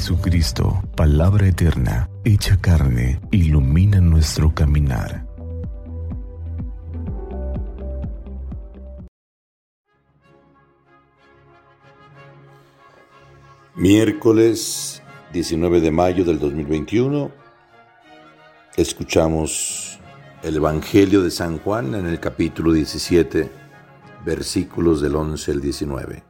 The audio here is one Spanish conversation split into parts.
Jesucristo, palabra eterna, hecha carne, ilumina nuestro caminar. Miércoles 19 de mayo del 2021 escuchamos el Evangelio de San Juan en el capítulo 17, versículos del 11 al 19.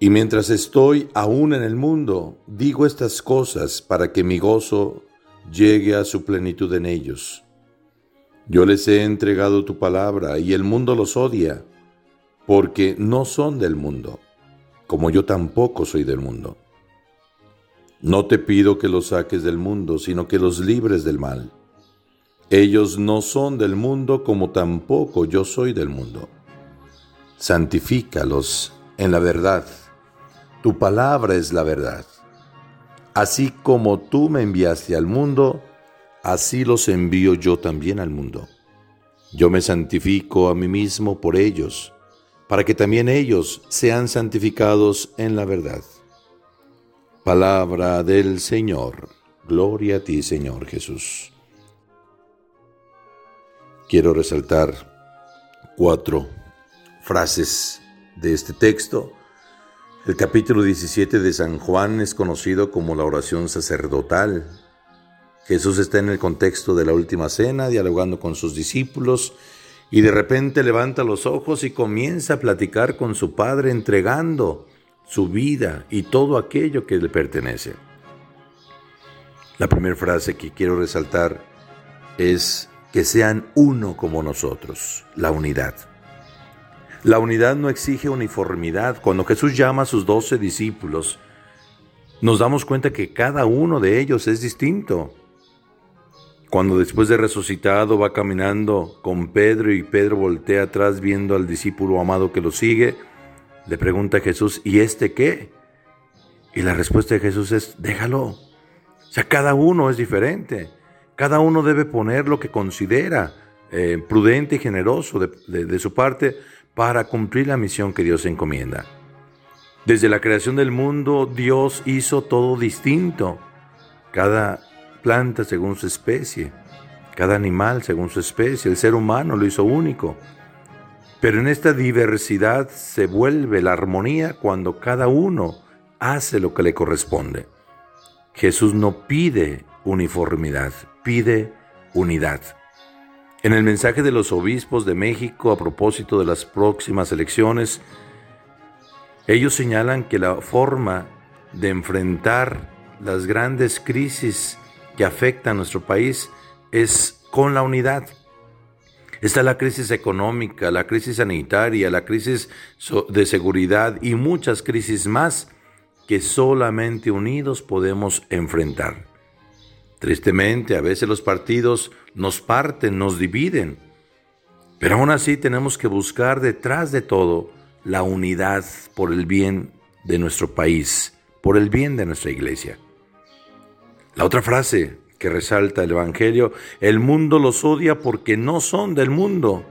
y mientras estoy aún en el mundo, digo estas cosas para que mi gozo llegue a su plenitud en ellos. Yo les he entregado tu palabra y el mundo los odia, porque no son del mundo, como yo tampoco soy del mundo. No te pido que los saques del mundo, sino que los libres del mal. Ellos no son del mundo, como tampoco yo soy del mundo. Santifícalos en la verdad tu palabra es la verdad. Así como tú me enviaste al mundo, así los envío yo también al mundo. Yo me santifico a mí mismo por ellos, para que también ellos sean santificados en la verdad. Palabra del Señor. Gloria a ti, Señor Jesús. Quiero resaltar cuatro frases de este texto el capítulo 17 de San Juan es conocido como la oración sacerdotal. Jesús está en el contexto de la última cena, dialogando con sus discípulos, y de repente levanta los ojos y comienza a platicar con su Padre, entregando su vida y todo aquello que le pertenece. La primera frase que quiero resaltar es que sean uno como nosotros, la unidad. La unidad no exige uniformidad. Cuando Jesús llama a sus doce discípulos, nos damos cuenta que cada uno de ellos es distinto. Cuando después de resucitado va caminando con Pedro y Pedro voltea atrás viendo al discípulo amado que lo sigue, le pregunta a Jesús, ¿y este qué? Y la respuesta de Jesús es, déjalo. O sea, cada uno es diferente. Cada uno debe poner lo que considera eh, prudente y generoso de su parte para cumplir la misión que Dios encomienda. Desde la creación del mundo, Dios hizo todo distinto. Cada planta según su especie, cada animal según su especie, el ser humano lo hizo único. Pero en esta diversidad se vuelve la armonía cuando cada uno hace lo que le corresponde. Jesús no pide uniformidad, pide unidad. En el mensaje de los obispos de México a propósito de las próximas elecciones, ellos señalan que la forma de enfrentar las grandes crisis que afectan a nuestro país es con la unidad. Está la crisis económica, la crisis sanitaria, la crisis de seguridad y muchas crisis más que solamente unidos podemos enfrentar. Tristemente, a veces los partidos nos parten, nos dividen, pero aún así tenemos que buscar detrás de todo la unidad por el bien de nuestro país, por el bien de nuestra iglesia. La otra frase que resalta el Evangelio, el mundo los odia porque no son del mundo.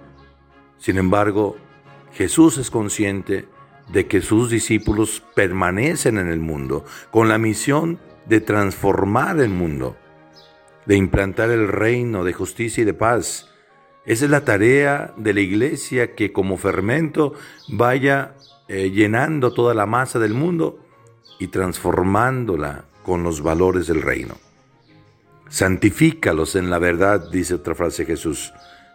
Sin embargo, Jesús es consciente de que sus discípulos permanecen en el mundo con la misión de transformar el mundo de implantar el reino de justicia y de paz. Esa es la tarea de la iglesia que como fermento vaya eh, llenando toda la masa del mundo y transformándola con los valores del reino. Santifícalos en la verdad, dice otra frase Jesús.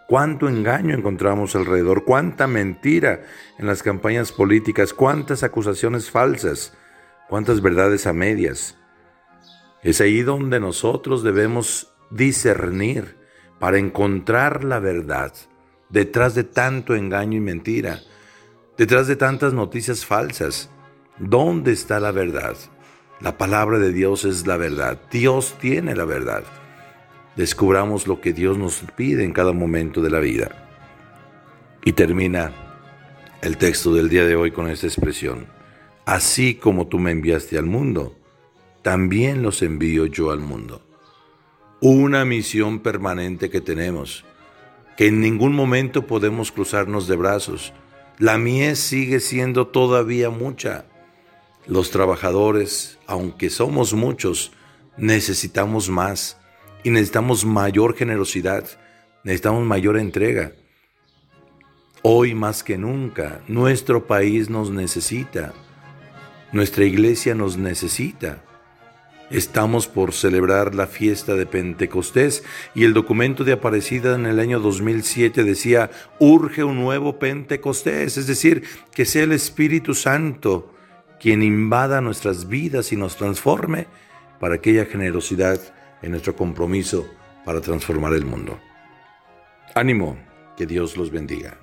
Cuánto engaño encontramos alrededor, cuánta mentira en las campañas políticas, cuántas acusaciones falsas, cuántas verdades a medias. Es ahí donde nosotros debemos discernir para encontrar la verdad detrás de tanto engaño y mentira, detrás de tantas noticias falsas. ¿Dónde está la verdad? La palabra de Dios es la verdad. Dios tiene la verdad. Descubramos lo que Dios nos pide en cada momento de la vida. Y termina el texto del día de hoy con esta expresión. Así como tú me enviaste al mundo, también los envío yo al mundo. Una misión permanente que tenemos, que en ningún momento podemos cruzarnos de brazos. La mies sigue siendo todavía mucha. Los trabajadores, aunque somos muchos, necesitamos más y necesitamos mayor generosidad, necesitamos mayor entrega. Hoy más que nunca, nuestro país nos necesita, nuestra iglesia nos necesita. Estamos por celebrar la fiesta de Pentecostés y el documento de Aparecida en el año 2007 decía, urge un nuevo Pentecostés, es decir, que sea el Espíritu Santo quien invada nuestras vidas y nos transforme para aquella generosidad en nuestro compromiso para transformar el mundo. Ánimo, que Dios los bendiga.